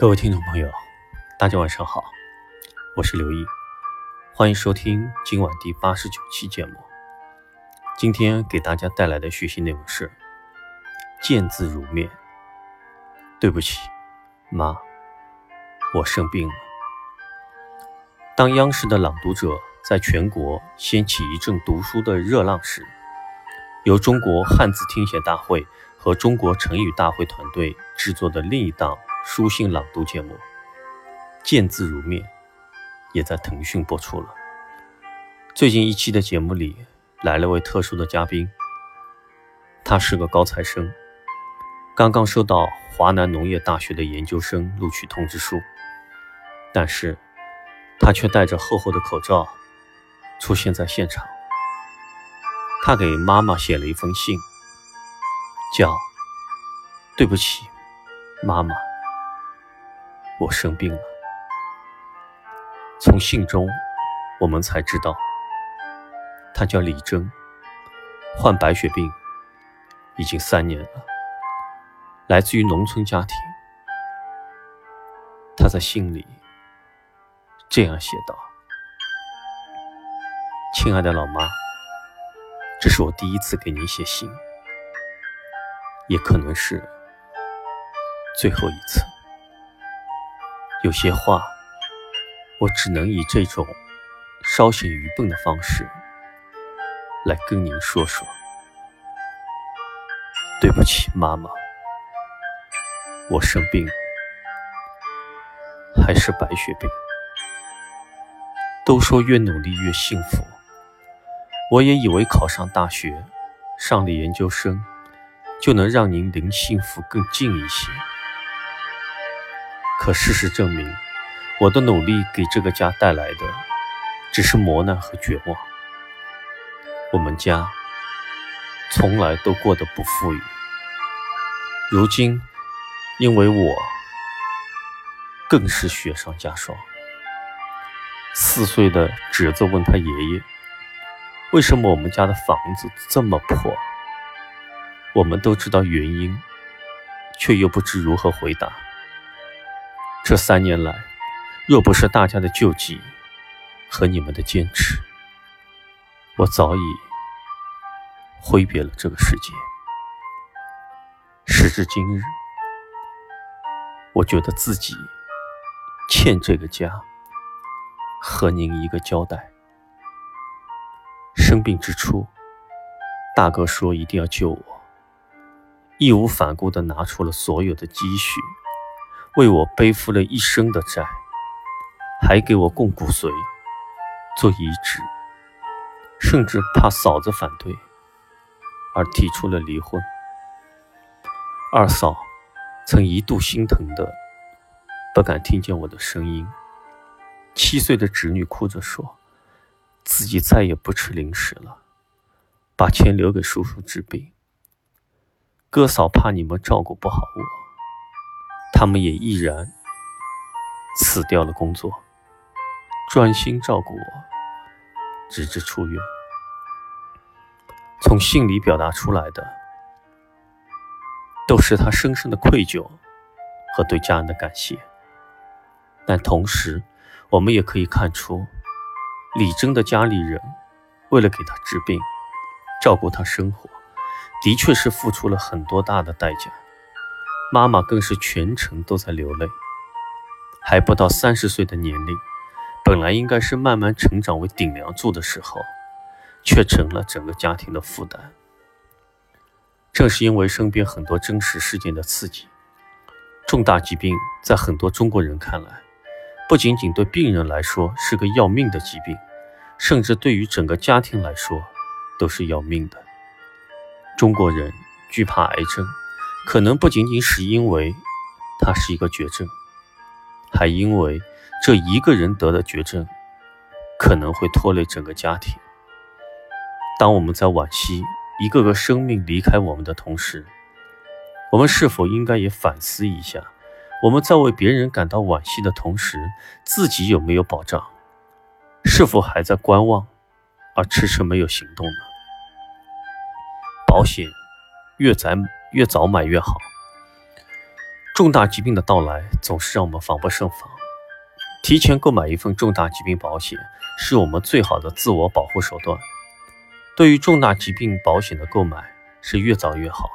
各位听众朋友，大家晚上好，我是刘毅，欢迎收听今晚第八十九期节目。今天给大家带来的学习内容是“见字如面”。对不起，妈，我生病了。当央视的《朗读者》在全国掀起一阵读书的热浪时，由中国汉字听写大会和中国成语大会团队制作的另一档。书信朗读节目《见字如面》也在腾讯播出了。最近一期的节目里来了位特殊的嘉宾，他是个高材生，刚刚收到华南农业大学的研究生录取通知书，但是他却戴着厚厚的口罩出现在现场。他给妈妈写了一封信，叫“对不起，妈妈”。我生病了。从信中，我们才知道，他叫李征，患白血病已经三年了，来自于农村家庭。他在信里这样写道：“亲爱的老妈，这是我第一次给你写信，也可能是最后一次。”有些话，我只能以这种稍显愚笨的方式来跟您说说。对不起，妈妈，我生病了，还是白血病。都说越努力越幸福，我也以为考上大学、上了研究生，就能让您离幸福更近一些。可事实证明，我的努力给这个家带来的只是磨难和绝望。我们家从来都过得不富裕，如今因为我更是雪上加霜。四岁的侄子问他爷爷：“为什么我们家的房子这么破？”我们都知道原因，却又不知如何回答。这三年来，若不是大家的救济和你们的坚持，我早已挥别了这个世界。时至今日，我觉得自己欠这个家和您一个交代。生病之初，大哥说一定要救我，义无反顾地拿出了所有的积蓄。为我背负了一生的债，还给我供骨髓、做移植，甚至怕嫂子反对，而提出了离婚。二嫂曾一度心疼的不敢听见我的声音。七岁的侄女哭着说，自己再也不吃零食了，把钱留给叔叔治病。哥嫂怕你们照顾不好我。他们也毅然辞掉了工作，专心照顾我，直至出院。从信里表达出来的，都是他深深的愧疚和对家人的感谢。但同时，我们也可以看出，李征的家里人为了给他治病、照顾他生活，的确是付出了很多大的代价。妈妈更是全程都在流泪，还不到三十岁的年龄，本来应该是慢慢成长为顶梁柱的时候，却成了整个家庭的负担。正是因为身边很多真实事件的刺激，重大疾病在很多中国人看来，不仅仅对病人来说是个要命的疾病，甚至对于整个家庭来说都是要命的。中国人惧怕癌症。可能不仅仅是因为它是一个绝症，还因为这一个人得的绝症可能会拖累整个家庭。当我们在惋惜一个个生命离开我们的同时，我们是否应该也反思一下，我们在为别人感到惋惜的同时，自己有没有保障？是否还在观望，而迟迟没有行动呢？保险越早越早买越好。重大疾病的到来总是让我们防不胜防。提前购买一份重大疾病保险，是我们最好的自我保护手段。对于重大疾病保险的购买，是越早越好。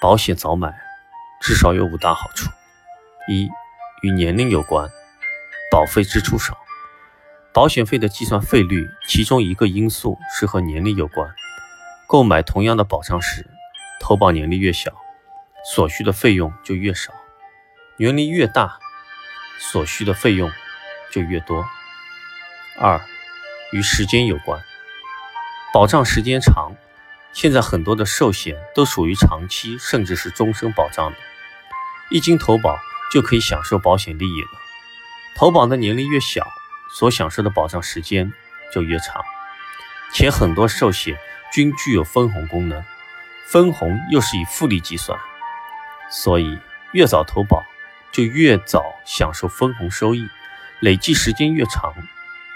保险早买，至少有五大好处：一、与年龄有关，保费支出少。保险费的计算费率，其中一个因素是和年龄有关。购买同样的保障时，投保年龄越小，所需的费用就越少；年龄越大，所需的费用就越多。二、与时间有关，保障时间长。现在很多的寿险都属于长期甚至是终身保障的，一经投保就可以享受保险利益了。投保的年龄越小，所享受的保障时间就越长，且很多寿险均具有分红功能，分红又是以复利计算，所以越早投保就越早享受分红收益，累计时间越长，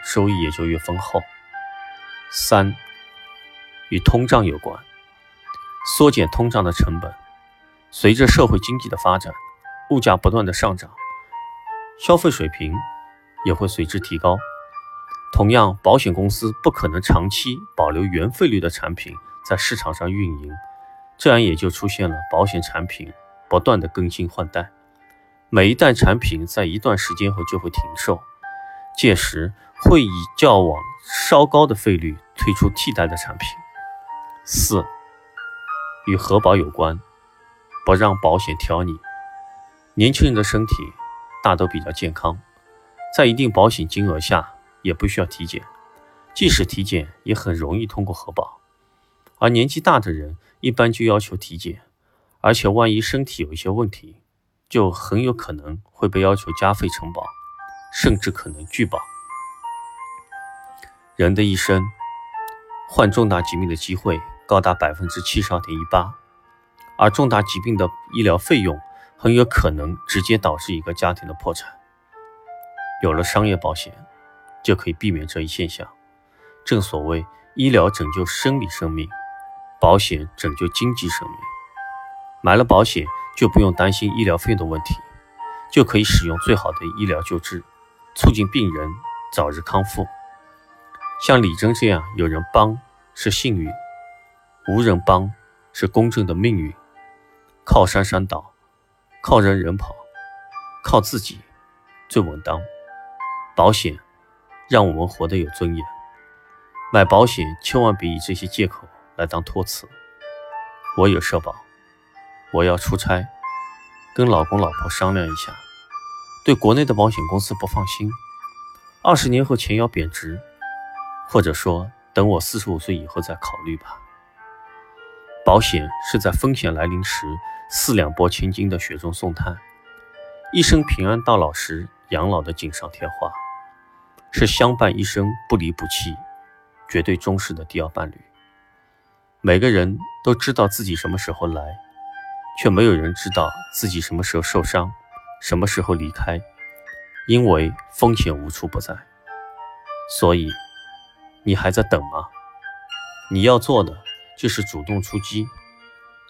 收益也就越丰厚。三。与通胀有关，缩减通胀的成本。随着社会经济的发展，物价不断的上涨，消费水平也会随之提高。同样，保险公司不可能长期保留原费率的产品在市场上运营，这样也就出现了保险产品不断的更新换代。每一代产品在一段时间后就会停售，届时会以较往稍高的费率推出替代的产品。四，与核保有关，不让保险挑你。年轻人的身体大都比较健康，在一定保险金额下也不需要体检，即使体检也很容易通过核保。而年纪大的人一般就要求体检，而且万一身体有一些问题，就很有可能会被要求加费承保，甚至可能拒保。人的一生患重大疾病的机会。高达百分之七十二点一八，而重大疾病的医疗费用很有可能直接导致一个家庭的破产。有了商业保险，就可以避免这一现象。正所谓，医疗拯救生理生命，保险拯救经济生命。买了保险，就不用担心医疗费的问题，就可以使用最好的医疗救治，促进病人早日康复。像李征这样有人帮，是幸运。无人帮是公正的命运，靠山山倒，靠人人跑，靠自己最稳当。保险让我们活得有尊严，买保险千万别以这些借口来当托词。我有社保，我要出差，跟老公老婆商量一下，对国内的保险公司不放心，二十年后钱要贬值，或者说等我四十五岁以后再考虑吧。保险是在风险来临时四两拨千斤的雪中送炭，一生平安到老时养老的锦上添花，是相伴一生不离不弃、绝对忠实的第二伴侣。每个人都知道自己什么时候来，却没有人知道自己什么时候受伤，什么时候离开，因为风险无处不在。所以，你还在等吗？你要做的。就是主动出击，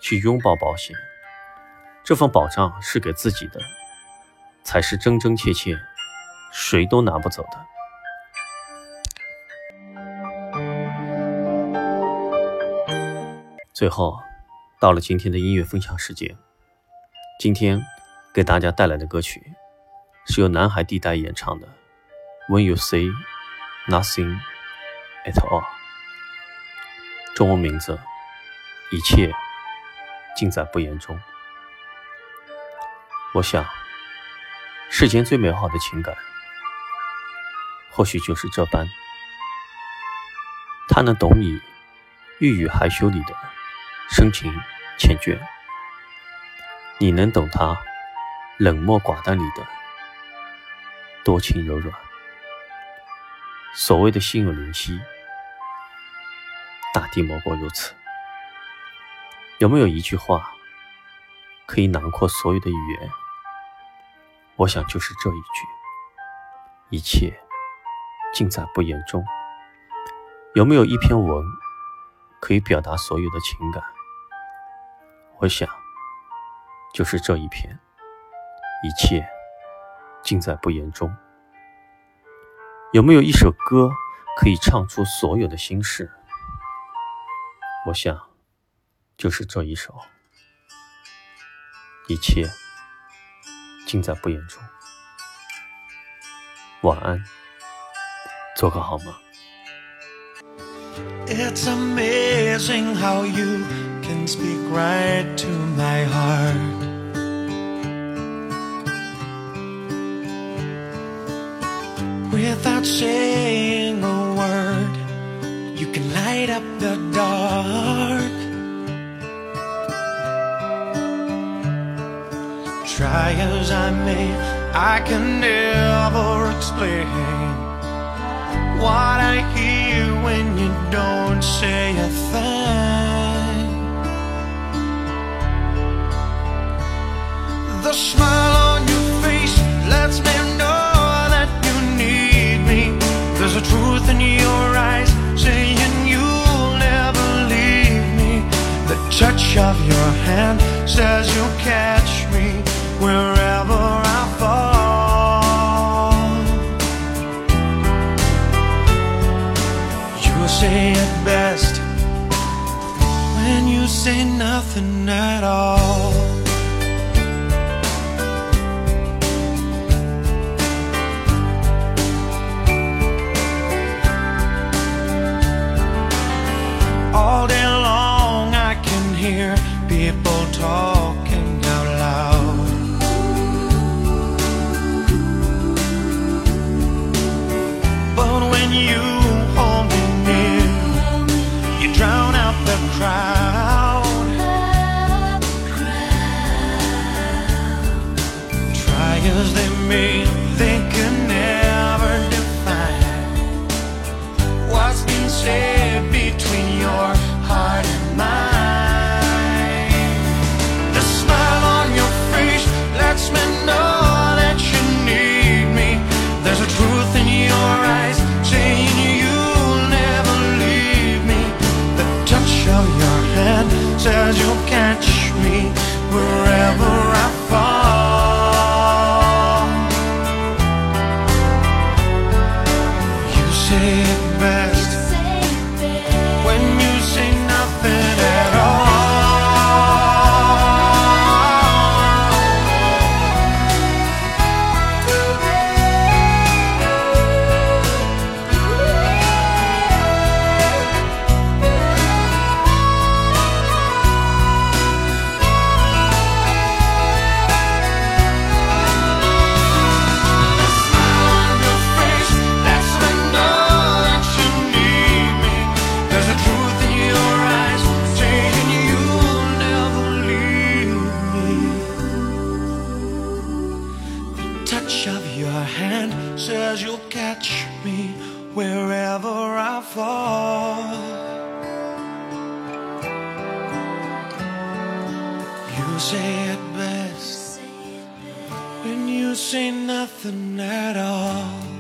去拥抱保险，这份保障是给自己的，才是真真切切，谁都拿不走的。最后，到了今天的音乐分享时间，今天给大家带来的歌曲是由南海地带演唱的《When You Say Nothing at All》。中文名字，一切尽在不言中。我想，世间最美好的情感，或许就是这般。他能懂你欲语还休里的深情缱绻，你能懂他冷漠寡淡里的多情柔软。所谓的心有灵犀。大地莫过如此。有没有一句话可以囊括所有的语言？我想就是这一句：一切尽在不言中。有没有一篇文可以表达所有的情感？我想就是这一篇。一切尽在不言中。有没有一首歌可以唱出所有的心事？我想，就是这一首。一切尽在不言中。晚安，做个好梦。It's amazing how you can speak right to my heart. Without saying a word, you can light up the dark. Try as I may, I can never explain what I hear when you don't say a thing. Touch of your hand says you'll catch me wherever I fall. You say it best when you say nothing at. All You say it best when you say nothing at all.